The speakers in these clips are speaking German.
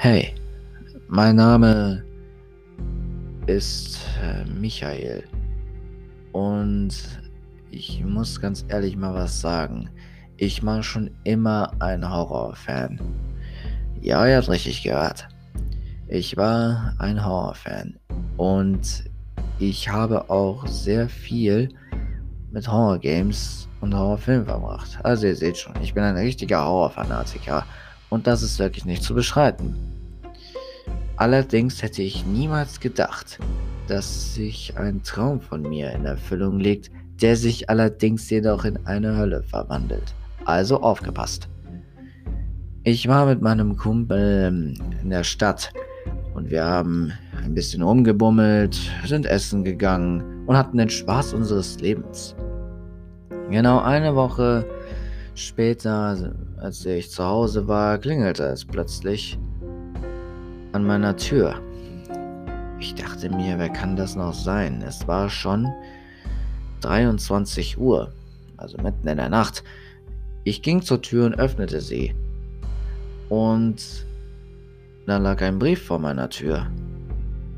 Hey, mein Name ist äh, Michael und ich muss ganz ehrlich mal was sagen. Ich war schon immer ein Horrorfan. Ja, ihr habt richtig gehört. Ich war ein Horrorfan und ich habe auch sehr viel mit Horrorgames und Horrorfilmen verbracht. Also ihr seht schon, ich bin ein richtiger Horrorfanatiker und das ist wirklich nicht zu beschreiten. Allerdings hätte ich niemals gedacht, dass sich ein Traum von mir in Erfüllung legt, der sich allerdings jedoch in eine Hölle verwandelt. Also aufgepasst. Ich war mit meinem Kumpel ähm, in der Stadt und wir haben ein bisschen rumgebummelt, sind essen gegangen und hatten den Spaß unseres Lebens. Genau eine Woche später, als ich zu Hause war, klingelte es plötzlich an meiner Tür. Ich dachte mir, wer kann das noch sein? Es war schon 23 Uhr, also mitten in der Nacht. Ich ging zur Tür und öffnete sie. Und da lag ein Brief vor meiner Tür.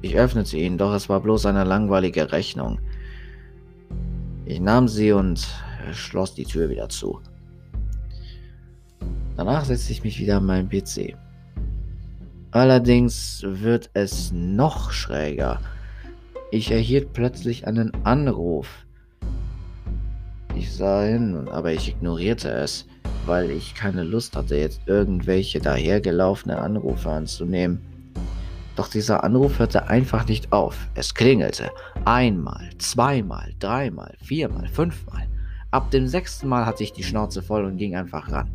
Ich öffnete ihn, doch es war bloß eine langweilige Rechnung. Ich nahm sie und schloss die Tür wieder zu. Danach setzte ich mich wieder an meinen PC. Allerdings wird es noch schräger. Ich erhielt plötzlich einen Anruf. Ich sah hin, aber ich ignorierte es, weil ich keine Lust hatte, jetzt irgendwelche dahergelaufene Anrufe anzunehmen. Doch dieser Anruf hörte einfach nicht auf. Es klingelte. Einmal, zweimal, dreimal, viermal, fünfmal. Ab dem sechsten Mal hatte ich die Schnauze voll und ging einfach ran.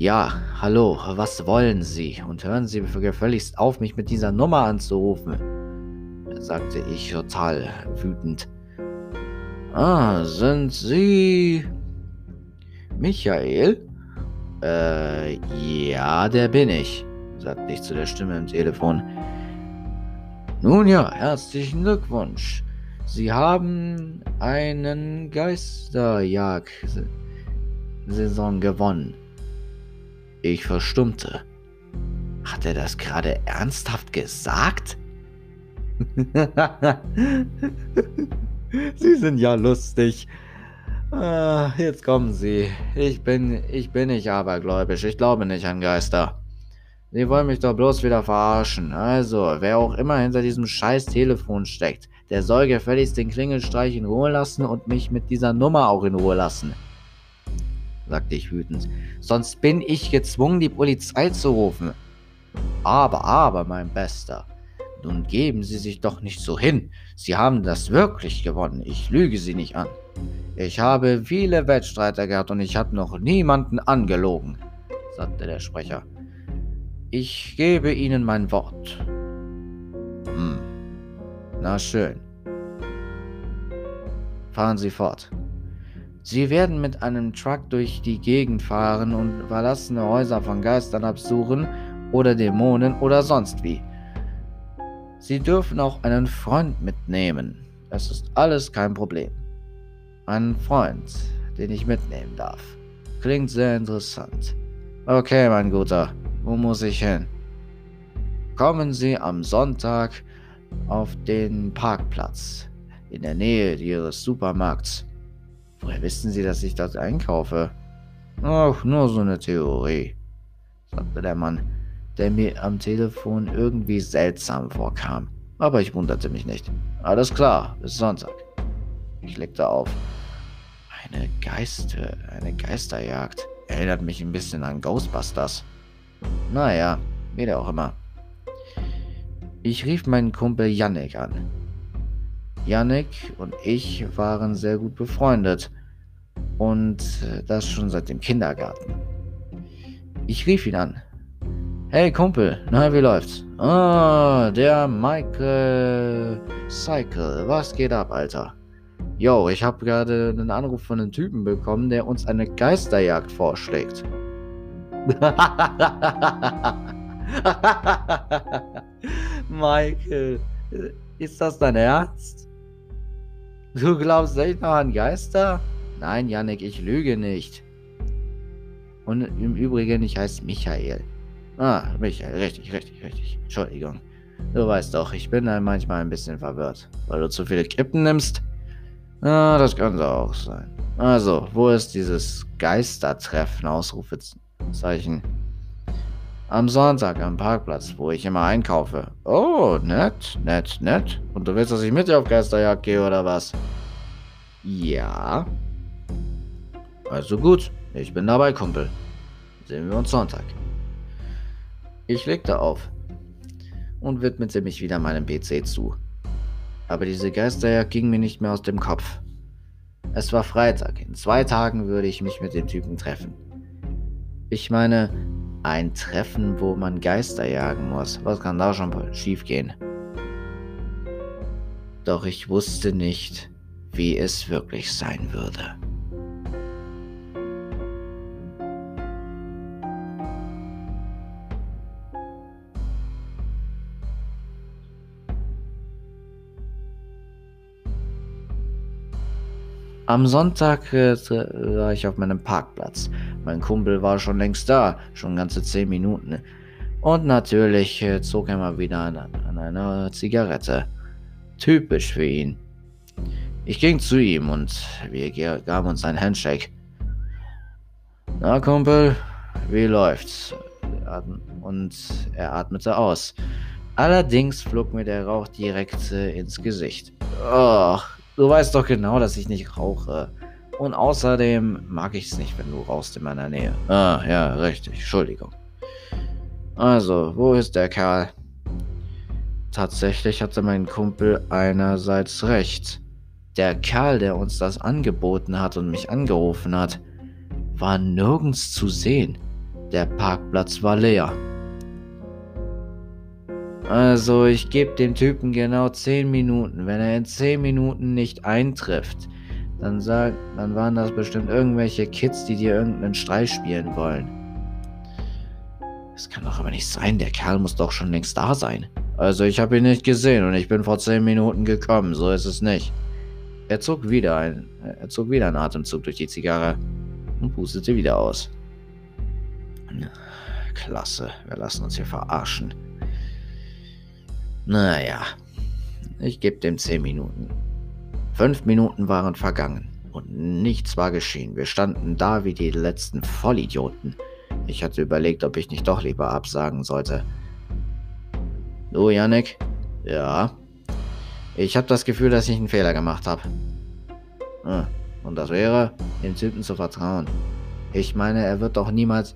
Ja, hallo, was wollen Sie? Und hören Sie gefälligst auf, mich mit dieser Nummer anzurufen, sagte ich total wütend. Ah, sind Sie Michael? Äh, ja, der bin ich, sagte ich zu der Stimme im Telefon. Nun ja, herzlichen Glückwunsch. Sie haben einen Geisterjagd-Saison gewonnen. Ich verstummte. Hat er das gerade ernsthaft gesagt? Sie sind ja lustig. Ah, jetzt kommen Sie. Ich bin, ich bin nicht abergläubisch. Ich glaube nicht an Geister. Sie wollen mich doch bloß wieder verarschen. Also, wer auch immer hinter diesem scheiß Telefon steckt, der soll gefälligst den Klingelstreich in Ruhe lassen und mich mit dieser Nummer auch in Ruhe lassen sagte ich wütend. Sonst bin ich gezwungen, die Polizei zu rufen. Aber, aber, mein Bester, nun geben Sie sich doch nicht so hin. Sie haben das wirklich gewonnen. Ich lüge Sie nicht an. Ich habe viele Wettstreiter gehabt und ich habe noch niemanden angelogen, sagte der Sprecher. Ich gebe Ihnen mein Wort. Hm. Na schön. Fahren Sie fort. Sie werden mit einem Truck durch die Gegend fahren und verlassene Häuser von Geistern absuchen oder Dämonen oder sonst wie. Sie dürfen auch einen Freund mitnehmen. Es ist alles kein Problem. Einen Freund, den ich mitnehmen darf. Klingt sehr interessant. Okay, mein Guter, wo muss ich hin? Kommen Sie am Sonntag auf den Parkplatz in der Nähe Ihres Supermarkts. Woher wissen Sie, dass ich dort einkaufe? Ach, nur so eine Theorie, sagte der Mann, der mir am Telefon irgendwie seltsam vorkam. Aber ich wunderte mich nicht. Alles klar, bis Sonntag. Ich legte auf. Eine Geister, eine Geisterjagd. Erinnert mich ein bisschen an Ghostbusters. Naja, wie der auch immer. Ich rief meinen Kumpel Yannick an. Yannick und ich waren sehr gut befreundet. Und äh, das schon seit dem Kindergarten. Ich rief ihn an. Hey Kumpel, na, wie läuft's? Ah, der Michael Cycle. Was geht ab, Alter? Yo, ich habe gerade einen Anruf von einem Typen bekommen, der uns eine Geisterjagd vorschlägt. Michael, ist das dein Ernst? Du glaubst echt noch an Geister? Nein, Yannick, ich lüge nicht. Und im Übrigen, ich heiße Michael. Ah, Michael, richtig, richtig, richtig. Entschuldigung. Du weißt doch, ich bin dann manchmal ein bisschen verwirrt, weil du zu viele Kippen nimmst. Ah, das könnte auch sein. Also, wo ist dieses Geistertreffen? Ausrufezeichen. Am Sonntag am Parkplatz, wo ich immer einkaufe. Oh, nett, nett, nett. Und du willst, dass ich mit dir auf Geisterjagd gehe oder was? Ja. Also gut, ich bin dabei, Kumpel. Sehen wir uns Sonntag. Ich legte auf und widmete mich wieder meinem PC zu. Aber diese Geisterjagd ging mir nicht mehr aus dem Kopf. Es war Freitag. In zwei Tagen würde ich mich mit dem Typen treffen. Ich meine, ein Treffen, wo man Geister jagen muss. Was kann da schon schiefgehen? Doch ich wusste nicht, wie es wirklich sein würde. Am Sonntag äh, war ich auf meinem Parkplatz. Mein Kumpel war schon längst da, schon ganze zehn Minuten. Und natürlich äh, zog er mal wieder an, an einer Zigarette. Typisch für ihn. Ich ging zu ihm und wir gaben uns einen Handshake. Na, Kumpel, wie läuft's? Und er atmete aus. Allerdings flog mir der Rauch direkt äh, ins Gesicht. Och, Du weißt doch genau, dass ich nicht rauche. Und außerdem mag ich es nicht, wenn du rauchst in meiner Nähe. Ah, ja, richtig. Entschuldigung. Also, wo ist der Kerl? Tatsächlich hatte mein Kumpel einerseits recht. Der Kerl, der uns das angeboten hat und mich angerufen hat, war nirgends zu sehen. Der Parkplatz war leer. Also ich gebe dem Typen genau 10 Minuten. Wenn er in 10 Minuten nicht eintrifft, dann, sag, dann waren das bestimmt irgendwelche Kids, die dir irgendeinen Streich spielen wollen. Das kann doch aber nicht sein. Der Kerl muss doch schon längst da sein. Also ich habe ihn nicht gesehen und ich bin vor 10 Minuten gekommen. So ist es nicht. Er zog wieder ein, er zog wieder einen Atemzug durch die Zigarre und pustete wieder aus. Klasse, wir lassen uns hier verarschen. Naja, ich gebe dem 10 Minuten. Fünf Minuten waren vergangen und nichts war geschehen. Wir standen da wie die letzten Vollidioten. Ich hatte überlegt, ob ich nicht doch lieber absagen sollte. Du, Yannick? Ja. Ich habe das Gefühl, dass ich einen Fehler gemacht habe. Ah, und das wäre, dem Typen zu vertrauen. Ich meine, er wird doch niemals.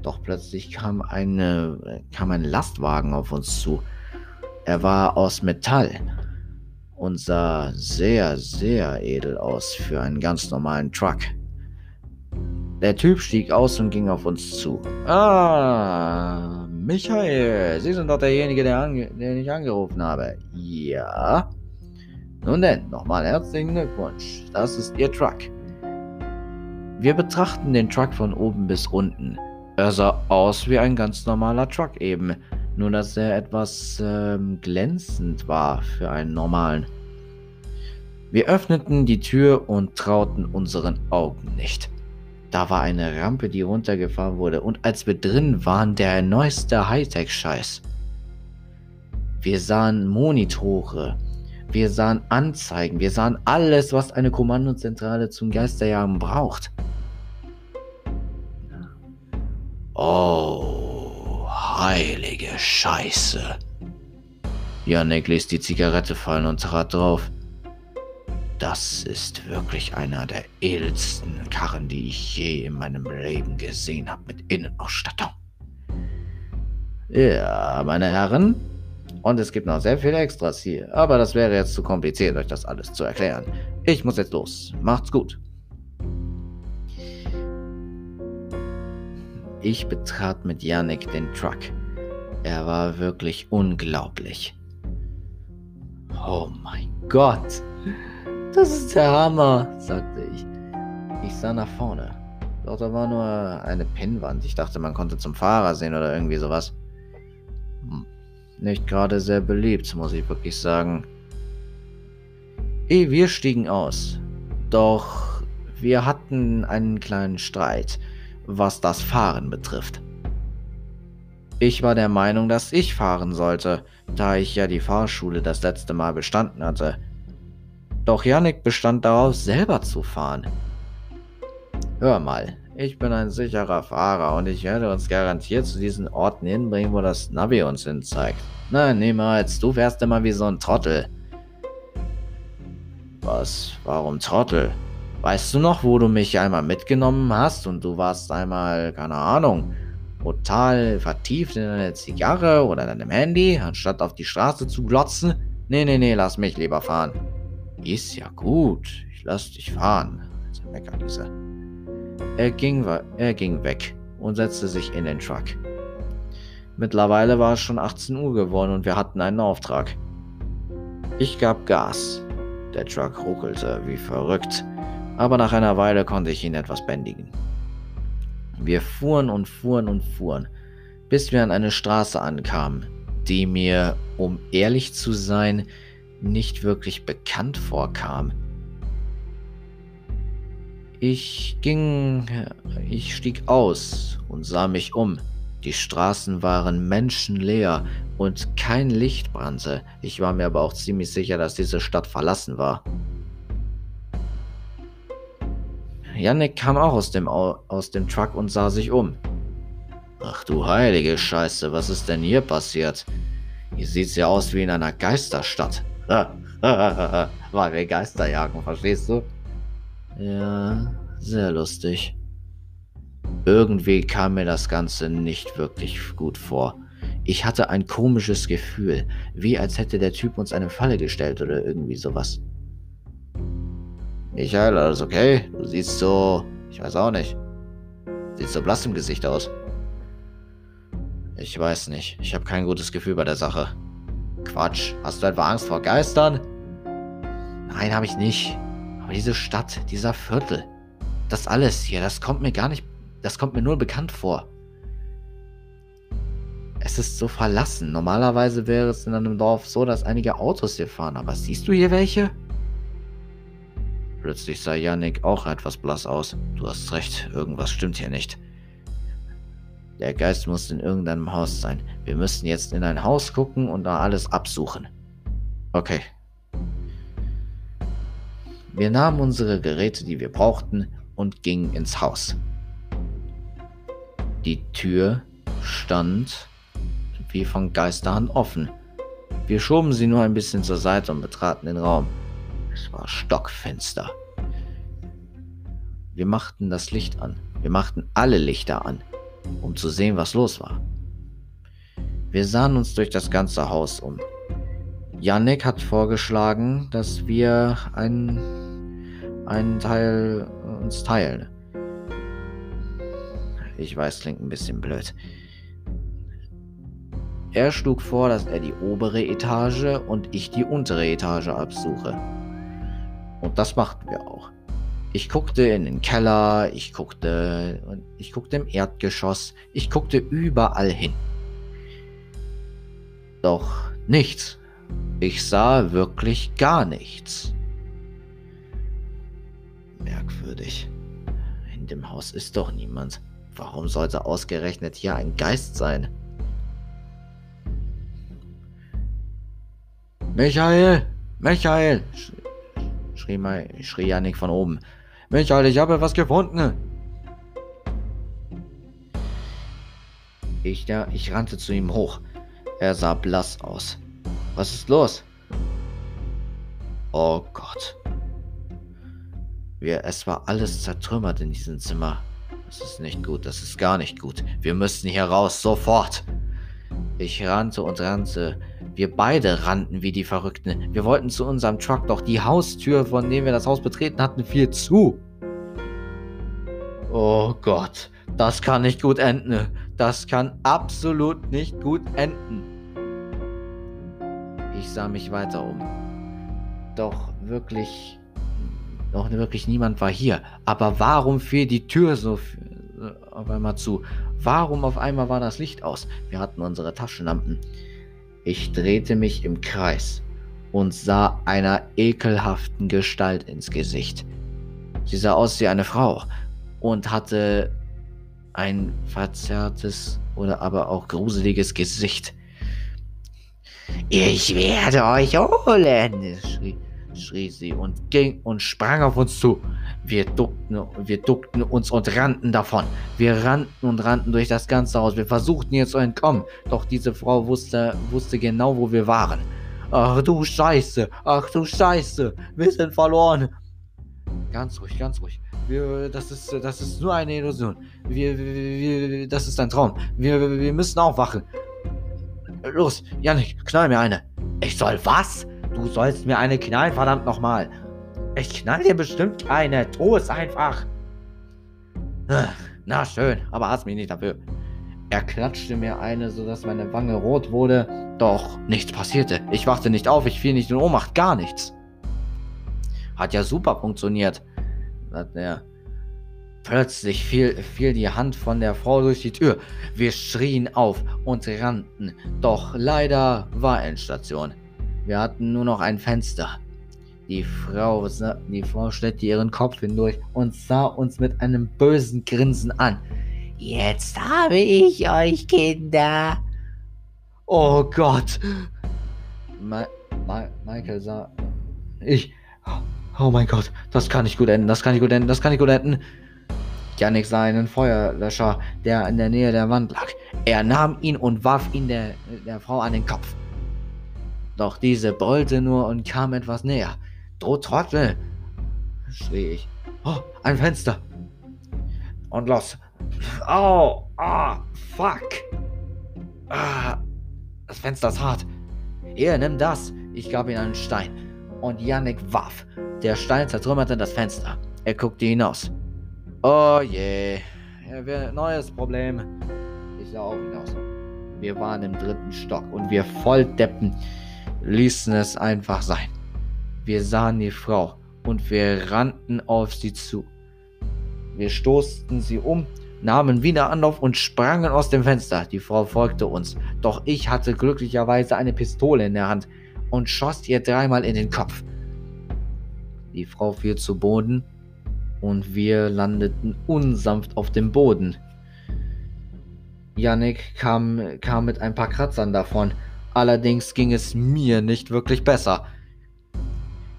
Doch plötzlich kam eine, kam ein Lastwagen auf uns zu. Er war aus Metall und sah sehr, sehr edel aus für einen ganz normalen Truck. Der Typ stieg aus und ging auf uns zu. Ah, Michael, Sie sind doch derjenige, der den ich angerufen habe. Ja. Nun denn, nochmal herzlichen Glückwunsch. Das ist Ihr Truck. Wir betrachten den Truck von oben bis unten. Er sah aus wie ein ganz normaler Truck eben nur dass er etwas ähm, glänzend war für einen normalen. Wir öffneten die Tür und trauten unseren Augen nicht. Da war eine Rampe, die runtergefahren wurde, und als wir drin waren, der neueste Hightech-Scheiß. Wir sahen Monitore, wir sahen Anzeigen, wir sahen alles, was eine Kommandozentrale zum Geisterjagen braucht. Oh. Heilige Scheiße. Janek ließ die Zigarette fallen und trat drauf. Das ist wirklich einer der edelsten Karren, die ich je in meinem Leben gesehen habe, mit Innenausstattung. Ja, meine Herren. Und es gibt noch sehr viele Extras hier, aber das wäre jetzt zu kompliziert, euch das alles zu erklären. Ich muss jetzt los. Macht's gut. Ich betrat mit Yannick den Truck. Er war wirklich unglaublich. Oh mein Gott, das ist der Hammer, sagte ich. Ich sah nach vorne. Da war nur eine Pinnwand. Ich dachte, man konnte zum Fahrer sehen oder irgendwie sowas. Hm, nicht gerade sehr beliebt, muss ich wirklich sagen. Ehe wir stiegen aus. Doch wir hatten einen kleinen Streit was das Fahren betrifft. Ich war der Meinung, dass ich fahren sollte, da ich ja die Fahrschule das letzte Mal bestanden hatte. Doch Yannick bestand darauf, selber zu fahren. Hör mal, ich bin ein sicherer Fahrer und ich werde uns garantiert zu diesen Orten hinbringen, wo das Navi uns hinzeigt. Nein, niemals, du wärst immer wie so ein Trottel. Was? Warum Trottel? Weißt du noch, wo du mich einmal mitgenommen hast und du warst einmal, keine Ahnung, total vertieft in deine Zigarre oder deinem Handy, anstatt auf die Straße zu glotzen? Nee, nee, nee, lass mich lieber fahren. Ist ja gut, ich lass dich fahren, also meckert dieser. Er ging, er ging weg und setzte sich in den Truck. Mittlerweile war es schon 18 Uhr geworden und wir hatten einen Auftrag. Ich gab Gas. Der Truck ruckelte wie verrückt, aber nach einer Weile konnte ich ihn etwas bändigen. Wir fuhren und fuhren und fuhren, bis wir an eine Straße ankamen, die mir, um ehrlich zu sein, nicht wirklich bekannt vorkam. Ich ging, ich stieg aus und sah mich um. Die Straßen waren menschenleer und kein Licht brannte. Ich war mir aber auch ziemlich sicher, dass diese Stadt verlassen war. Yannick kam auch aus dem, aus dem Truck und sah sich um. Ach du heilige Scheiße, was ist denn hier passiert? Hier sieht's ja aus wie in einer Geisterstadt. Weil wir Geister jagen, verstehst du? Ja, sehr lustig. Irgendwie kam mir das Ganze nicht wirklich gut vor. Ich hatte ein komisches Gefühl, wie als hätte der Typ uns eine Falle gestellt oder irgendwie sowas. Michael, alles okay? Du siehst so, ich weiß auch nicht. Sieht so blass im Gesicht aus. Ich weiß nicht. Ich habe kein gutes Gefühl bei der Sache. Quatsch. Hast du etwa Angst vor Geistern? Nein, habe ich nicht. Aber diese Stadt, dieser Viertel, das alles hier, das kommt mir gar nicht das kommt mir nur bekannt vor. Es ist so verlassen. Normalerweise wäre es in einem Dorf so, dass einige Autos hier fahren. Aber siehst du hier welche? Plötzlich sah Yannick auch etwas blass aus. Du hast recht, irgendwas stimmt hier nicht. Der Geist muss in irgendeinem Haus sein. Wir müssen jetzt in ein Haus gucken und da alles absuchen. Okay. Wir nahmen unsere Geräte, die wir brauchten, und gingen ins Haus. Die Tür stand wie von Geisterhand offen. Wir schoben sie nur ein bisschen zur Seite und betraten den Raum. Es war stockfinster. Wir machten das Licht an. Wir machten alle Lichter an, um zu sehen, was los war. Wir sahen uns durch das ganze Haus um. Yannick hat vorgeschlagen, dass wir einen, einen Teil uns teilen. Ich weiß, klingt ein bisschen blöd. Er schlug vor, dass er die obere Etage und ich die untere Etage absuche. Und das machten wir auch. Ich guckte in den Keller, ich guckte, ich guckte im Erdgeschoss, ich guckte überall hin. Doch nichts. Ich sah wirklich gar nichts. Merkwürdig. In dem Haus ist doch niemand. Warum sollte ausgerechnet hier ein Geist sein? Michael! Michael! Schrie, schrie Janik von oben. Michael, ich habe was gefunden! Ich, ja, ich rannte zu ihm hoch. Er sah blass aus. Was ist los? Oh Gott. Wir, es war alles zertrümmert in diesem Zimmer. Das ist nicht gut, das ist gar nicht gut. Wir müssen hier raus, sofort. Ich rannte und rannte. Wir beide rannten wie die Verrückten. Wir wollten zu unserem Truck, doch die Haustür, von dem wir das Haus betreten hatten, fiel zu. Oh Gott, das kann nicht gut enden. Das kann absolut nicht gut enden. Ich sah mich weiter um. Doch wirklich doch wirklich niemand war hier. Aber warum fiel die Tür so auf einmal zu? Warum auf einmal war das Licht aus? Wir hatten unsere Taschenlampen. Ich drehte mich im Kreis und sah einer ekelhaften Gestalt ins Gesicht. Sie sah aus wie eine Frau und hatte ein verzerrtes oder aber auch gruseliges Gesicht. Ich werde euch holen, schrie, schrie sie und ging und sprang auf uns zu. Wir duckten, wir duckten uns und rannten davon. Wir rannten und rannten durch das ganze Haus. Wir versuchten ihr zu entkommen, doch diese Frau wusste, wusste genau, wo wir waren. Ach du Scheiße, ach du Scheiße, wir sind verloren. Ganz ruhig, ganz ruhig. Wir, das, ist, das ist nur eine Illusion. Wir, wir, das ist ein Traum. Wir, wir müssen aufwachen. Los, Janik, knall mir eine. Ich soll was? Du sollst mir eine knallen, verdammt nochmal. Ich knall dir bestimmt eine. Tu es einfach. Na schön, aber hass mich nicht dafür. Er klatschte mir eine, sodass meine Wange rot wurde, doch nichts passierte. Ich wachte nicht auf, ich fiel nicht in Ohnmacht, gar nichts. Hat ja super funktioniert, sagt er. Plötzlich fiel, fiel die Hand von der Frau durch die Tür. Wir schrien auf und rannten, doch leider war Endstation. Wir hatten nur noch ein Fenster. Die Frau, die Frau steckte ihren Kopf hindurch und sah uns mit einem bösen Grinsen an. Jetzt habe ich euch, Kinder. Oh Gott. Ma Ma Michael sah. Ich. Oh mein Gott, das kann nicht gut enden, das kann nicht gut enden, das kann nicht gut enden. Janik sah einen Feuerlöscher, der in der Nähe der Wand lag. Er nahm ihn und warf ihn der, der Frau an den Kopf. Doch diese brüllte nur und kam etwas näher. Du Trottel! schrie ich. Oh, ein Fenster! Und los! Oh, ah, oh, fuck. Ah, das Fenster ist hart. Hier, nimm das. Ich gab ihm einen Stein. Und Yannick warf. Der Stein zertrümmerte das Fenster. Er guckte hinaus. Oh je. Yeah. Neues Problem. Ich sah auch hinaus. Wir waren im dritten Stock und wir Volldeppen ließen es einfach sein. Wir sahen die Frau und wir rannten auf sie zu. Wir stoßten sie um nahmen wieder Anlauf und sprangen aus dem Fenster. Die Frau folgte uns, doch ich hatte glücklicherweise eine Pistole in der Hand und schoss ihr dreimal in den Kopf. Die Frau fiel zu Boden und wir landeten unsanft auf dem Boden. Yannick kam, kam mit ein paar Kratzern davon, allerdings ging es mir nicht wirklich besser.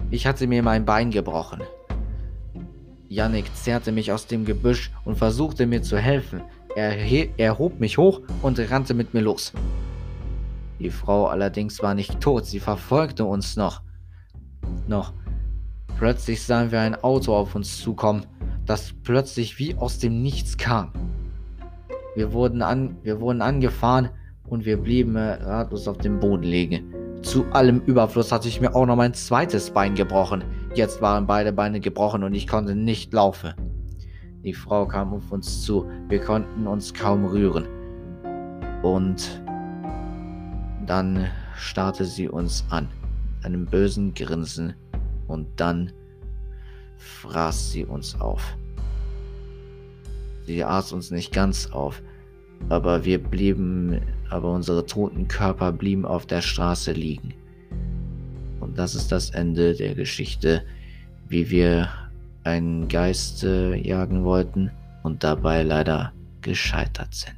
Ich hatte mir mein Bein gebrochen. Yannick zerrte mich aus dem Gebüsch und versuchte mir zu helfen. Er, er hob mich hoch und rannte mit mir los. Die Frau allerdings war nicht tot, sie verfolgte uns noch. Noch. Plötzlich sahen wir ein Auto auf uns zukommen, das plötzlich wie aus dem Nichts kam. Wir wurden, an, wir wurden angefahren und wir blieben ratlos auf dem Boden liegen. Zu allem Überfluss hatte ich mir auch noch mein zweites Bein gebrochen. Jetzt waren beide Beine gebrochen und ich konnte nicht laufen. Die Frau kam auf uns zu. Wir konnten uns kaum rühren. Und dann starrte sie uns an, einem bösen Grinsen, und dann fraß sie uns auf. Sie aß uns nicht ganz auf, aber wir blieben, aber unsere toten Körper blieben auf der Straße liegen. Und das ist das Ende der Geschichte, wie wir einen Geist äh, jagen wollten und dabei leider gescheitert sind.